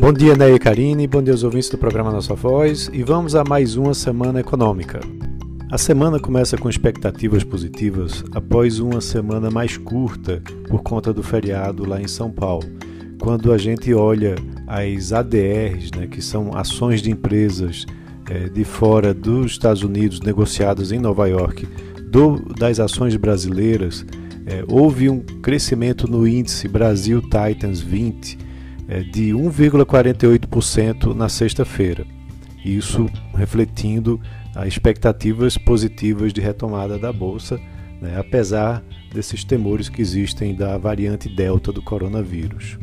Bom dia, Ney e Karine, bom dia aos ouvintes do programa Nossa Voz e vamos a mais uma semana econômica. A semana começa com expectativas positivas após uma semana mais curta por conta do feriado lá em São Paulo. Quando a gente olha as ADRs, né, que são ações de empresas é, de fora dos Estados Unidos negociadas em Nova York, do, das ações brasileiras, é, houve um crescimento no índice Brasil Titans 20 é, de 1,48% na sexta-feira. Isso refletindo as expectativas positivas de retomada da bolsa, né, apesar desses temores que existem da variante Delta do coronavírus.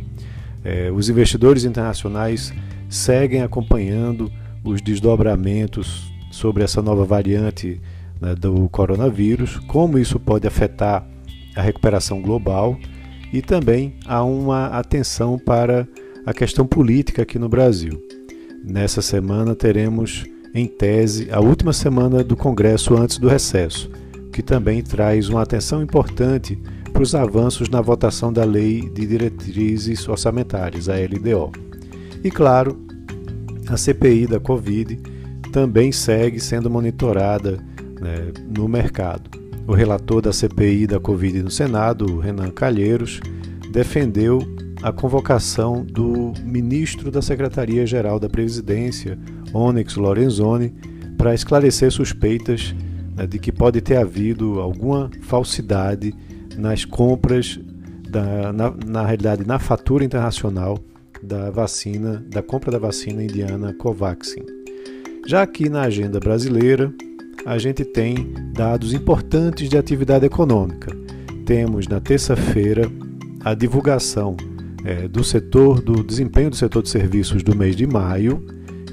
É, os investidores internacionais seguem acompanhando os desdobramentos sobre essa nova variante né, do coronavírus, como isso pode afetar a recuperação global e também há uma atenção para a questão política aqui no Brasil. Nessa semana teremos, em tese, a última semana do Congresso antes do recesso, que também traz uma atenção importante para os avanços na votação da Lei de Diretrizes Orçamentárias, a LDO. E claro, a CPI da Covid também segue sendo monitorada né, no mercado. O relator da CPI da Covid no Senado, Renan Calheiros, defendeu a convocação do ministro da Secretaria-Geral da Presidência, Onyx Lorenzoni, para esclarecer suspeitas né, de que pode ter havido alguma falsidade nas compras, da, na, na realidade, na fatura internacional da vacina, da compra da vacina indiana Covaxin. Já aqui na agenda brasileira, a gente tem dados importantes de atividade econômica. Temos na terça-feira a divulgação é, do setor do desempenho do setor de serviços do mês de maio,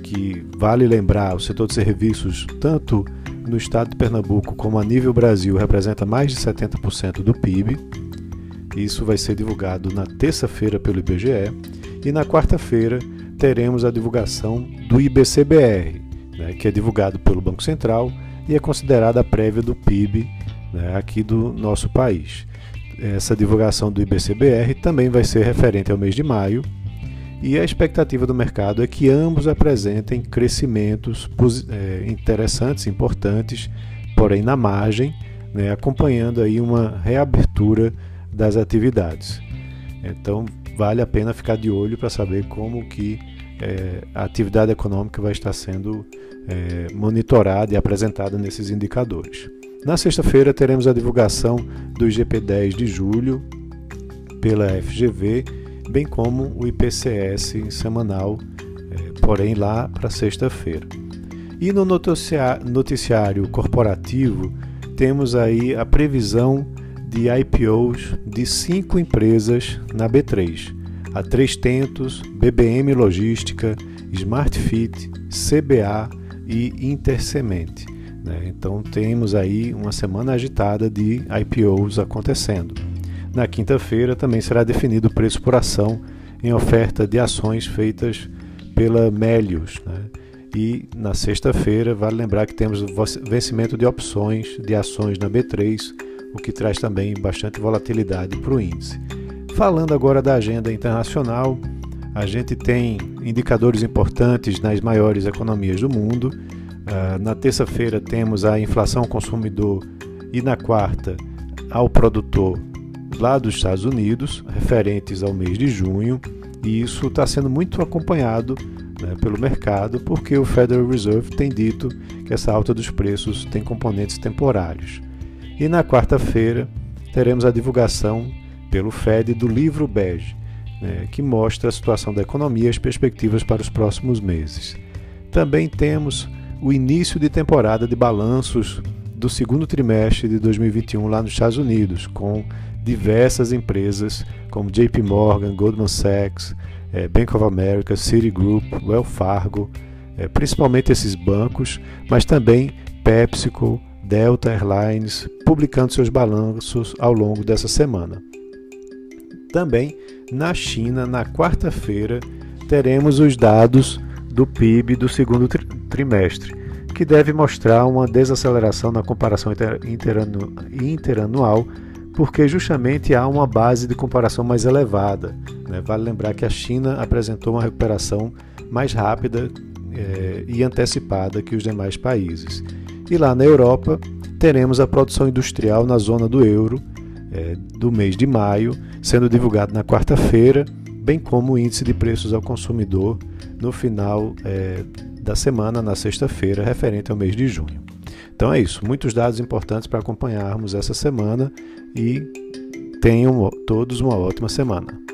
que vale lembrar, o setor de serviços tanto no estado de Pernambuco como a nível Brasil representa mais de 70% do PIB. Isso vai ser divulgado na terça-feira pelo IBGE e na quarta-feira teremos a divulgação do IBCBR, né, que é divulgado pelo Banco Central e é considerada a prévia do PIB né, aqui do nosso país. Essa divulgação do IBCBR também vai ser referente ao mês de maio e a expectativa do mercado é que ambos apresentem crescimentos é, interessantes, importantes, porém na margem, né, acompanhando aí uma reabertura das atividades. Então vale a pena ficar de olho para saber como que é, a atividade econômica vai estar sendo é, monitorada e apresentada nesses indicadores. Na sexta-feira teremos a divulgação do IGP-10 de julho pela FGV, bem como o IPCS semanal, é, porém lá para sexta-feira. E no noticiário corporativo temos aí a previsão de IPOs de cinco empresas na B3. A Três Tentos, BBM Logística, SmartFit, CBA e Intersemente. Né? Então temos aí uma semana agitada de IPOs acontecendo. Na quinta-feira também será definido o preço por ação em oferta de ações feitas pela Melius. Né? E na sexta-feira, vale lembrar que temos vencimento de opções de ações na B3, o que traz também bastante volatilidade para o índice. Falando agora da agenda internacional, a gente tem indicadores importantes nas maiores economias do mundo. Uh, na terça-feira temos a inflação ao consumidor e na quarta ao produtor lá dos Estados Unidos, referentes ao mês de junho, e isso está sendo muito acompanhado né, pelo mercado, porque o Federal Reserve tem dito que essa alta dos preços tem componentes temporários. E na quarta-feira teremos a divulgação pelo Fed do livro bege, né, que mostra a situação da economia e as perspectivas para os próximos meses. Também temos o início de temporada de balanços do segundo trimestre de 2021 lá nos Estados Unidos, com diversas empresas como JP Morgan, Goldman Sachs, é, Bank of America, Citigroup, Wells Fargo, é, principalmente esses bancos, mas também PepsiCo, Delta Airlines, publicando seus balanços ao longo dessa semana. Também na China, na quarta-feira, teremos os dados do PIB do segundo trimestre, que deve mostrar uma desaceleração na comparação interanu interanual porque justamente há uma base de comparação mais elevada. Né? Vale lembrar que a China apresentou uma recuperação mais rápida é, e antecipada que os demais países. E lá na Europa teremos a produção industrial na zona do euro é, do mês de maio, sendo divulgado na quarta-feira, bem como o índice de preços ao consumidor no final é, da semana, na sexta-feira, referente ao mês de junho. Então é isso, muitos dados importantes para acompanharmos essa semana e tenham todos uma ótima semana.